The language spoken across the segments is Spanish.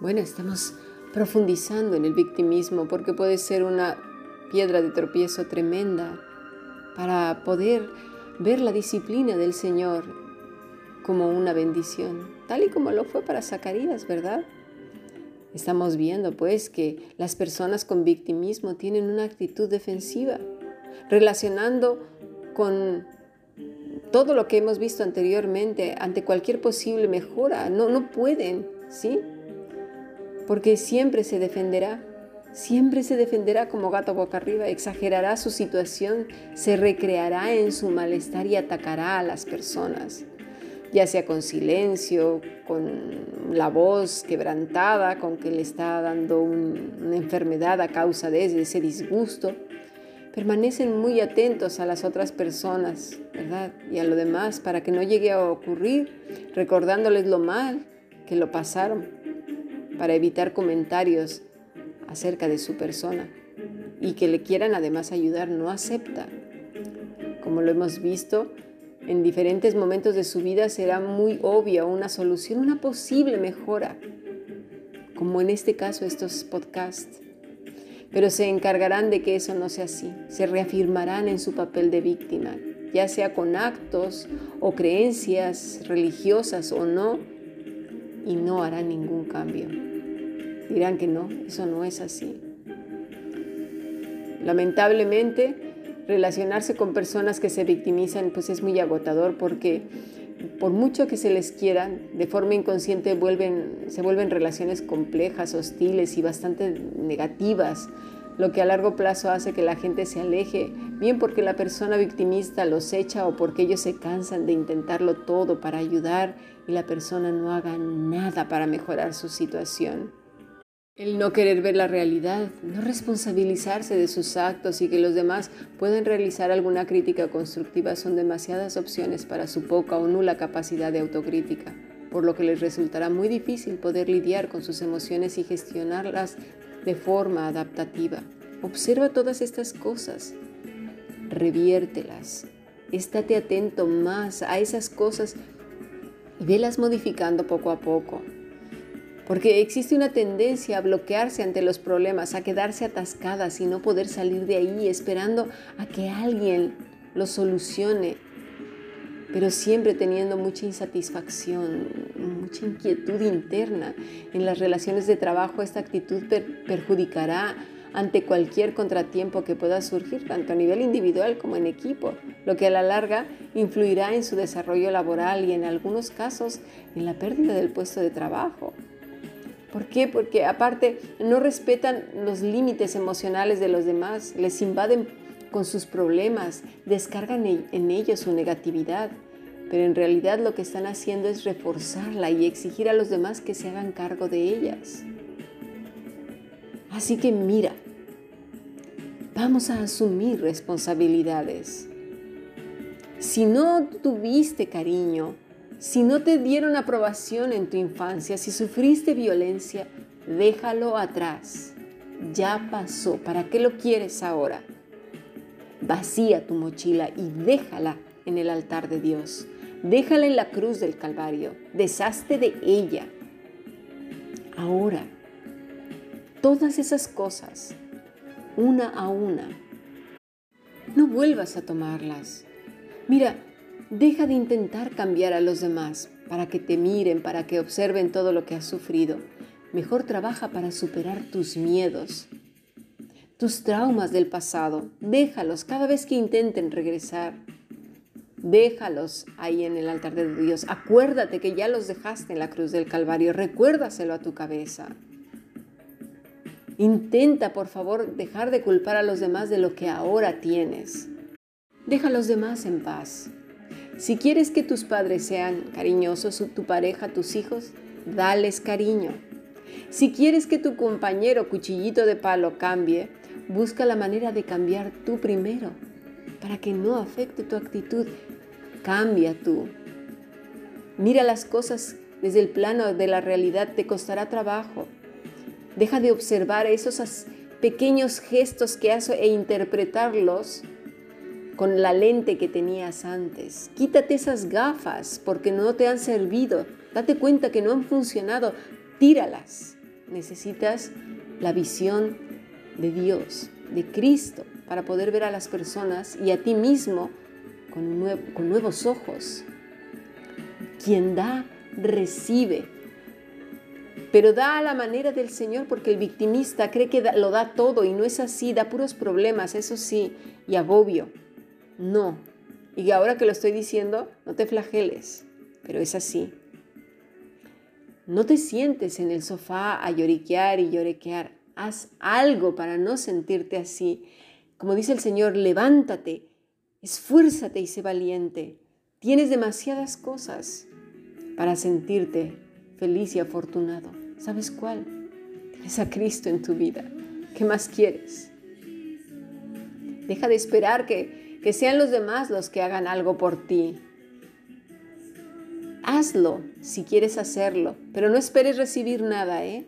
Bueno, estamos profundizando en el victimismo porque puede ser una piedra de tropiezo tremenda para poder ver la disciplina del Señor como una bendición, tal y como lo fue para Zacarías, ¿verdad? Estamos viendo pues que las personas con victimismo tienen una actitud defensiva, relacionando con todo lo que hemos visto anteriormente ante cualquier posible mejora. No, no pueden, ¿sí? Porque siempre se defenderá, siempre se defenderá como gato boca arriba, exagerará su situación, se recreará en su malestar y atacará a las personas ya sea con silencio, con la voz quebrantada, con que le está dando una enfermedad a causa de ese disgusto. Permanecen muy atentos a las otras personas, ¿verdad? Y a lo demás para que no llegue a ocurrir, recordándoles lo mal que lo pasaron, para evitar comentarios acerca de su persona y que le quieran además ayudar, no acepta. Como lo hemos visto, en diferentes momentos de su vida será muy obvia una solución, una posible mejora, como en este caso estos podcasts. Pero se encargarán de que eso no sea así, se reafirmarán en su papel de víctima, ya sea con actos o creencias religiosas o no, y no harán ningún cambio. Dirán que no, eso no es así. Lamentablemente, relacionarse con personas que se victimizan pues es muy agotador porque por mucho que se les quieran, de forma inconsciente se vuelven relaciones complejas, hostiles y bastante negativas, lo que a largo plazo hace que la gente se aleje, bien porque la persona victimista los echa o porque ellos se cansan de intentarlo todo para ayudar y la persona no haga nada para mejorar su situación. El no querer ver la realidad, no responsabilizarse de sus actos y que los demás puedan realizar alguna crítica constructiva son demasiadas opciones para su poca o nula capacidad de autocrítica, por lo que les resultará muy difícil poder lidiar con sus emociones y gestionarlas de forma adaptativa. Observa todas estas cosas, reviértelas, estate atento más a esas cosas y velas modificando poco a poco. Porque existe una tendencia a bloquearse ante los problemas, a quedarse atascadas y no poder salir de ahí esperando a que alguien lo solucione, pero siempre teniendo mucha insatisfacción, mucha inquietud interna. En las relaciones de trabajo esta actitud perjudicará ante cualquier contratiempo que pueda surgir, tanto a nivel individual como en equipo, lo que a la larga influirá en su desarrollo laboral y en algunos casos en la pérdida del puesto de trabajo. ¿Por qué? Porque aparte no respetan los límites emocionales de los demás, les invaden con sus problemas, descargan en ellos su negatividad, pero en realidad lo que están haciendo es reforzarla y exigir a los demás que se hagan cargo de ellas. Así que mira, vamos a asumir responsabilidades. Si no tuviste cariño, si no te dieron aprobación en tu infancia, si sufriste violencia, déjalo atrás. Ya pasó. ¿Para qué lo quieres ahora? Vacía tu mochila y déjala en el altar de Dios. Déjala en la cruz del Calvario. Deshazte de ella. Ahora, todas esas cosas, una a una, no vuelvas a tomarlas. Mira, Deja de intentar cambiar a los demás para que te miren, para que observen todo lo que has sufrido. Mejor trabaja para superar tus miedos, tus traumas del pasado. Déjalos cada vez que intenten regresar. Déjalos ahí en el altar de Dios. Acuérdate que ya los dejaste en la cruz del Calvario. Recuérdaselo a tu cabeza. Intenta, por favor, dejar de culpar a los demás de lo que ahora tienes. Deja a los demás en paz. Si quieres que tus padres sean cariñosos, tu pareja, tus hijos, dales cariño. Si quieres que tu compañero cuchillito de palo cambie, busca la manera de cambiar tú primero, para que no afecte tu actitud. Cambia tú. Mira las cosas desde el plano de la realidad, te costará trabajo. Deja de observar esos pequeños gestos que haces e interpretarlos con la lente que tenías antes. Quítate esas gafas porque no te han servido. Date cuenta que no han funcionado. Tíralas. Necesitas la visión de Dios, de Cristo, para poder ver a las personas y a ti mismo con, con nuevos ojos. Quien da, recibe. Pero da a la manera del Señor porque el victimista cree que lo da todo y no es así, da puros problemas, eso sí, y agobio. No. Y ahora que lo estoy diciendo, no te flageles, pero es así. No te sientes en el sofá a lloriquear y lloriquear. Haz algo para no sentirte así. Como dice el Señor, levántate, esfuérzate y sé valiente. Tienes demasiadas cosas para sentirte feliz y afortunado. ¿Sabes cuál? Tienes a Cristo en tu vida. ¿Qué más quieres? Deja de esperar que, que sean los demás los que hagan algo por ti. Hazlo si quieres hacerlo, pero no esperes recibir nada, ¿eh?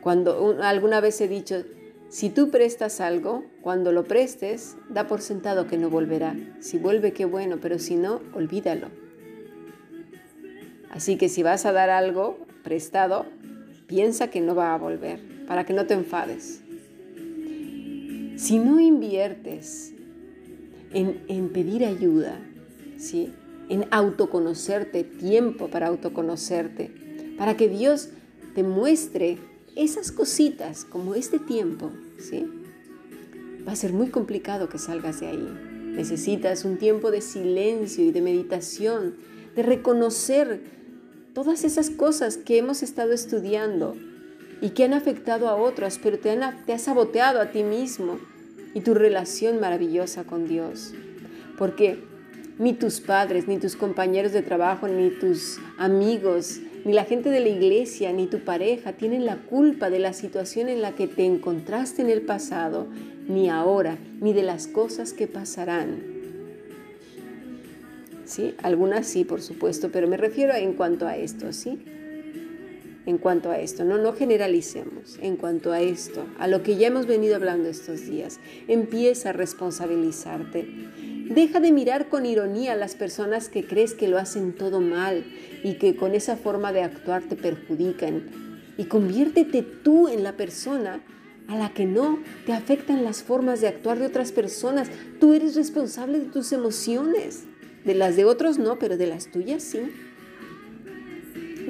Cuando alguna vez he dicho, si tú prestas algo, cuando lo prestes, da por sentado que no volverá. Si vuelve, qué bueno, pero si no, olvídalo. Así que si vas a dar algo prestado, piensa que no va a volver, para que no te enfades. Si no inviertes en, pedir ayuda, ¿sí? en autoconocerte, tiempo para autoconocerte, para que Dios te muestre esas cositas como este tiempo, ¿sí? Va a ser muy complicado que salgas de ahí. Necesitas un tiempo de silencio y de meditación, de reconocer todas esas cosas que hemos estado estudiando y que han afectado a otros, pero te, te has saboteado a ti mismo y tu relación maravillosa con Dios. Porque ni tus padres, ni tus compañeros de trabajo, ni tus amigos, ni la gente de la iglesia, ni tu pareja tienen la culpa de la situación en la que te encontraste en el pasado, ni ahora, ni de las cosas que pasarán. ¿Sí? Algunas sí, por supuesto, pero me refiero en cuanto a esto, ¿sí? En cuanto a esto, no, no generalicemos. En cuanto a esto, a lo que ya hemos venido hablando estos días, empieza a responsabilizarte. Deja de mirar con ironía a las personas que crees que lo hacen todo mal y que con esa forma de actuar te perjudican. Y conviértete tú en la persona a la que no te afectan las formas de actuar de otras personas. Tú eres responsable de tus emociones. De las de otros no, pero de las tuyas sí.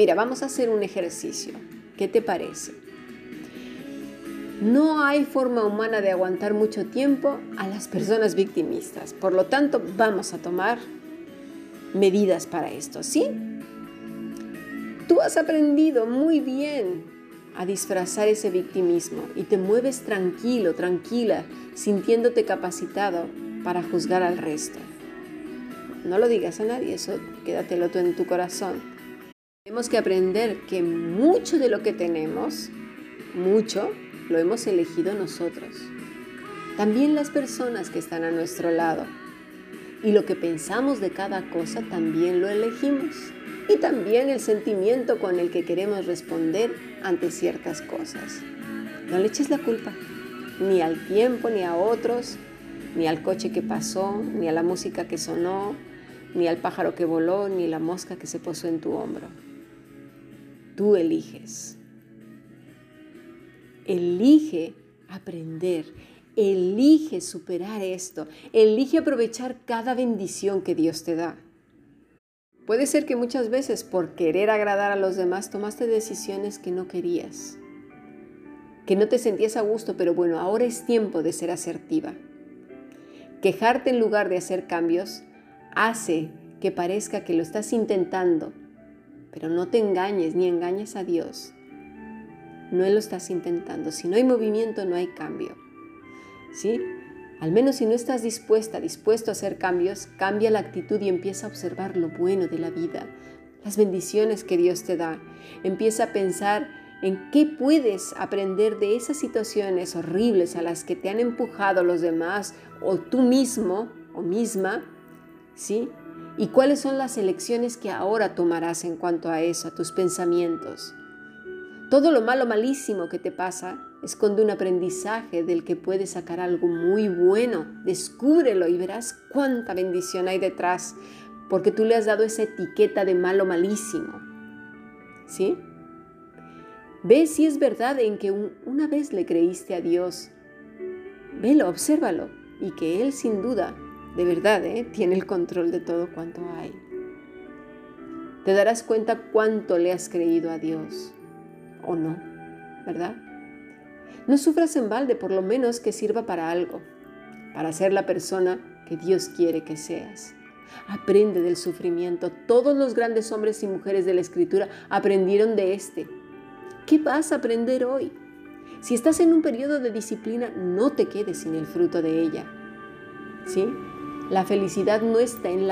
Mira, vamos a hacer un ejercicio. ¿Qué te parece? No hay forma humana de aguantar mucho tiempo a las personas victimistas. Por lo tanto, vamos a tomar medidas para esto, ¿sí? Tú has aprendido muy bien a disfrazar ese victimismo y te mueves tranquilo, tranquila, sintiéndote capacitado para juzgar al resto. No lo digas a nadie, eso quédatelo tú en tu corazón. Tenemos que aprender que mucho de lo que tenemos, mucho, lo hemos elegido nosotros. También las personas que están a nuestro lado. Y lo que pensamos de cada cosa también lo elegimos. Y también el sentimiento con el que queremos responder ante ciertas cosas. No le eches la culpa, ni al tiempo, ni a otros, ni al coche que pasó, ni a la música que sonó, ni al pájaro que voló, ni la mosca que se posó en tu hombro. Tú eliges. Elige aprender, elige superar esto, elige aprovechar cada bendición que Dios te da. Puede ser que muchas veces por querer agradar a los demás tomaste decisiones que no querías, que no te sentías a gusto, pero bueno, ahora es tiempo de ser asertiva. Quejarte en lugar de hacer cambios hace que parezca que lo estás intentando, pero no te engañes ni engañes a Dios no lo estás intentando. Si no hay movimiento, no hay cambio. ¿Sí? Al menos si no estás dispuesta, dispuesto a hacer cambios, cambia la actitud y empieza a observar lo bueno de la vida, las bendiciones que Dios te da. Empieza a pensar en qué puedes aprender de esas situaciones horribles a las que te han empujado los demás o tú mismo o misma, ¿sí? Y cuáles son las elecciones que ahora tomarás en cuanto a eso, a tus pensamientos. Todo lo malo, malísimo que te pasa, esconde un aprendizaje del que puedes sacar algo muy bueno. Descúbrelo y verás cuánta bendición hay detrás, porque tú le has dado esa etiqueta de malo malísimo. ¿Sí? Ve si es verdad en que una vez le creíste a Dios. Velo, obsérvalo, y que Él sin duda, de verdad, ¿eh? tiene el control de todo cuanto hay. Te darás cuenta cuánto le has creído a Dios, o no, ¿verdad? No sufras en balde, por lo menos que sirva para algo, para ser la persona que Dios quiere que seas. Aprende del sufrimiento. Todos los grandes hombres y mujeres de la Escritura aprendieron de este. ¿Qué vas a aprender hoy? Si estás en un periodo de disciplina, no te quedes sin el fruto de ella. ¿Sí? La felicidad no está en la